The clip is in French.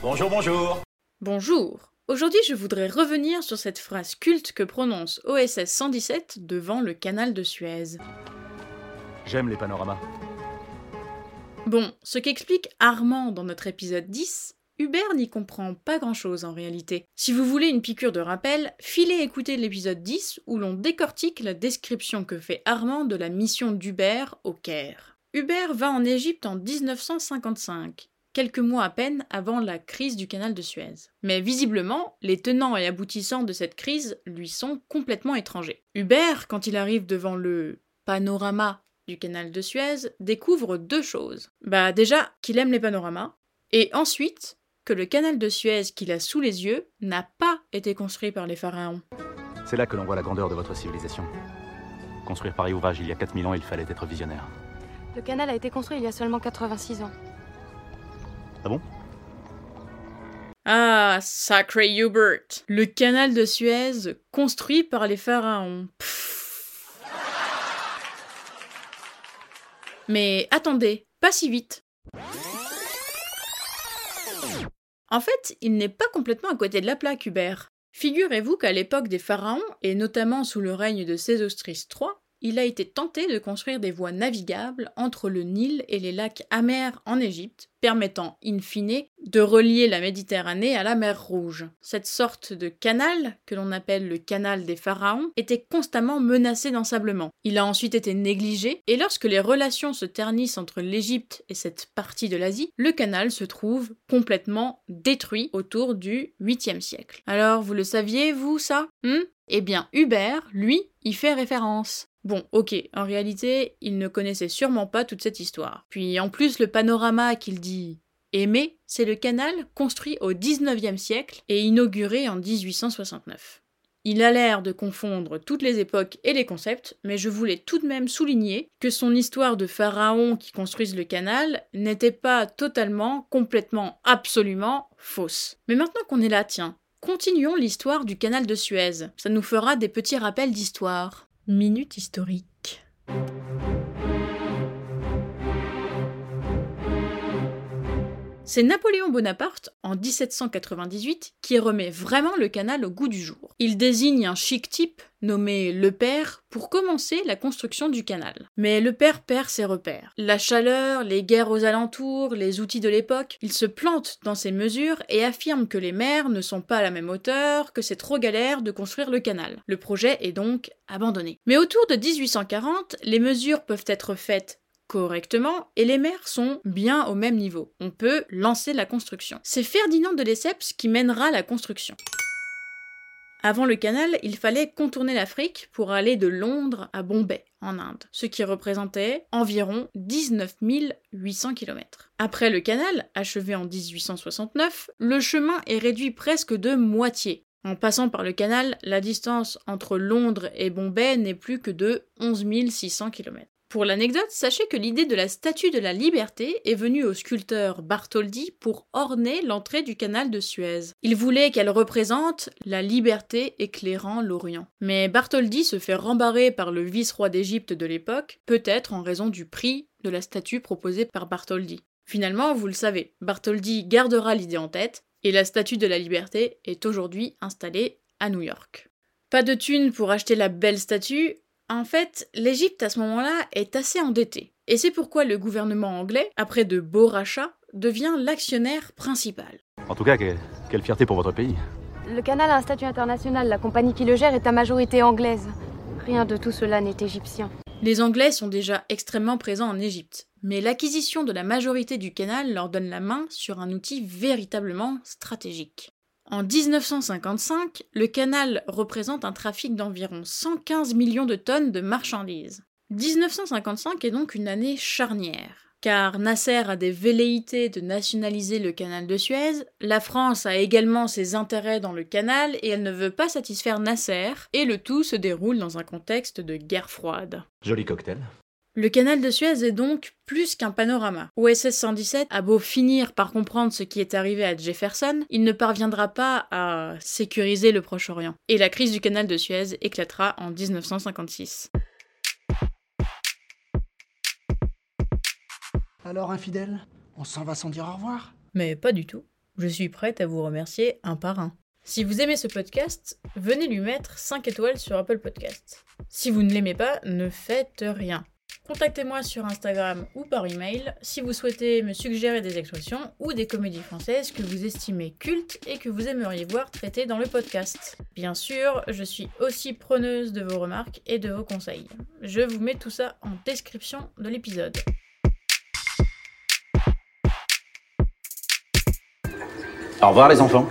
Bonjour, bonjour. Bonjour. Aujourd'hui, je voudrais revenir sur cette phrase culte que prononce OSS 117 devant le canal de Suez. J'aime les panoramas. Bon, ce qu'explique Armand dans notre épisode 10, Hubert n'y comprend pas grand-chose en réalité. Si vous voulez une piqûre de rappel, filez écouter l'épisode 10 où l'on décortique la description que fait Armand de la mission d'Hubert au Caire. Hubert va en Égypte en 1955 quelques mois à peine avant la crise du canal de Suez. Mais visiblement, les tenants et aboutissants de cette crise lui sont complètement étrangers. Hubert, quand il arrive devant le panorama du canal de Suez, découvre deux choses. Bah déjà, qu'il aime les panoramas, et ensuite, que le canal de Suez qu'il a sous les yeux n'a pas été construit par les pharaons. C'est là que l'on voit la grandeur de votre civilisation. Construire pareil ouvrage il y a 4000 ans, il fallait être visionnaire. Le canal a été construit il y a seulement 86 ans. Ah bon? Ah, sacré Hubert Le canal de Suez, construit par les pharaons. Pfff. Mais attendez, pas si vite. En fait, il n'est pas complètement à côté de la plaque, Hubert. Figurez-vous qu'à l'époque des pharaons, et notamment sous le règne de Sésostris III, il a été tenté de construire des voies navigables entre le Nil et les lacs amers en Égypte, permettant, in fine, de relier la Méditerranée à la mer Rouge. Cette sorte de canal, que l'on appelle le canal des pharaons, était constamment menacé d'ensablement. Il a ensuite été négligé, et lorsque les relations se ternissent entre l'Égypte et cette partie de l'Asie, le canal se trouve complètement détruit autour du 8e siècle. Alors, vous le saviez, vous, ça? Hmm? Eh bien, Hubert, lui, y fait référence. Bon, ok, en réalité, il ne connaissait sûrement pas toute cette histoire. Puis en plus, le panorama qu'il dit aimer, c'est le canal construit au 19e siècle et inauguré en 1869. Il a l'air de confondre toutes les époques et les concepts, mais je voulais tout de même souligner que son histoire de pharaons qui construisent le canal n'était pas totalement, complètement, absolument fausse. Mais maintenant qu'on est là, tiens, continuons l'histoire du canal de Suez. Ça nous fera des petits rappels d'histoire. Minute historique. C'est Napoléon Bonaparte, en 1798, qui remet vraiment le canal au goût du jour. Il désigne un chic type, nommé Le Père, pour commencer la construction du canal. Mais Le Père perd ses repères. La chaleur, les guerres aux alentours, les outils de l'époque, il se plante dans ses mesures et affirme que les mers ne sont pas à la même hauteur, que c'est trop galère de construire le canal. Le projet est donc abandonné. Mais autour de 1840, les mesures peuvent être faites correctement et les mers sont bien au même niveau. On peut lancer la construction. C'est Ferdinand de Lesseps qui mènera la construction. Avant le canal, il fallait contourner l'Afrique pour aller de Londres à Bombay, en Inde, ce qui représentait environ 19 800 km. Après le canal, achevé en 1869, le chemin est réduit presque de moitié. En passant par le canal, la distance entre Londres et Bombay n'est plus que de 11 600 km. Pour l'anecdote, sachez que l'idée de la statue de la liberté est venue au sculpteur Bartholdi pour orner l'entrée du canal de Suez. Il voulait qu'elle représente la liberté éclairant l'Orient. Mais Bartholdi se fait rembarrer par le vice-roi d'Égypte de l'époque, peut-être en raison du prix de la statue proposée par Bartholdi. Finalement, vous le savez, Bartholdi gardera l'idée en tête, et la statue de la liberté est aujourd'hui installée à New York. Pas de thunes pour acheter la belle statue, en fait, l'Égypte à ce moment-là est assez endettée. Et c'est pourquoi le gouvernement anglais, après de beaux rachats, devient l'actionnaire principal. En tout cas, quelle, quelle fierté pour votre pays. Le canal a un statut international. La compagnie qui le gère est à majorité anglaise. Rien de tout cela n'est égyptien. Les Anglais sont déjà extrêmement présents en Égypte, mais l'acquisition de la majorité du canal leur donne la main sur un outil véritablement stratégique. En 1955, le canal représente un trafic d'environ 115 millions de tonnes de marchandises. 1955 est donc une année charnière, car Nasser a des velléités de nationaliser le canal de Suez, la France a également ses intérêts dans le canal et elle ne veut pas satisfaire Nasser, et le tout se déroule dans un contexte de guerre froide. Joli cocktail. Le canal de Suez est donc plus qu'un panorama. OSS 117 a beau finir par comprendre ce qui est arrivé à Jefferson, il ne parviendra pas à sécuriser le Proche-Orient. Et la crise du canal de Suez éclatera en 1956. Alors, infidèle, on s'en va sans dire au revoir Mais pas du tout. Je suis prête à vous remercier un par un. Si vous aimez ce podcast, venez lui mettre 5 étoiles sur Apple Podcast. Si vous ne l'aimez pas, ne faites rien. Contactez-moi sur Instagram ou par email si vous souhaitez me suggérer des expressions ou des comédies françaises que vous estimez cultes et que vous aimeriez voir traitées dans le podcast. Bien sûr, je suis aussi preneuse de vos remarques et de vos conseils. Je vous mets tout ça en description de l'épisode. Au revoir les enfants.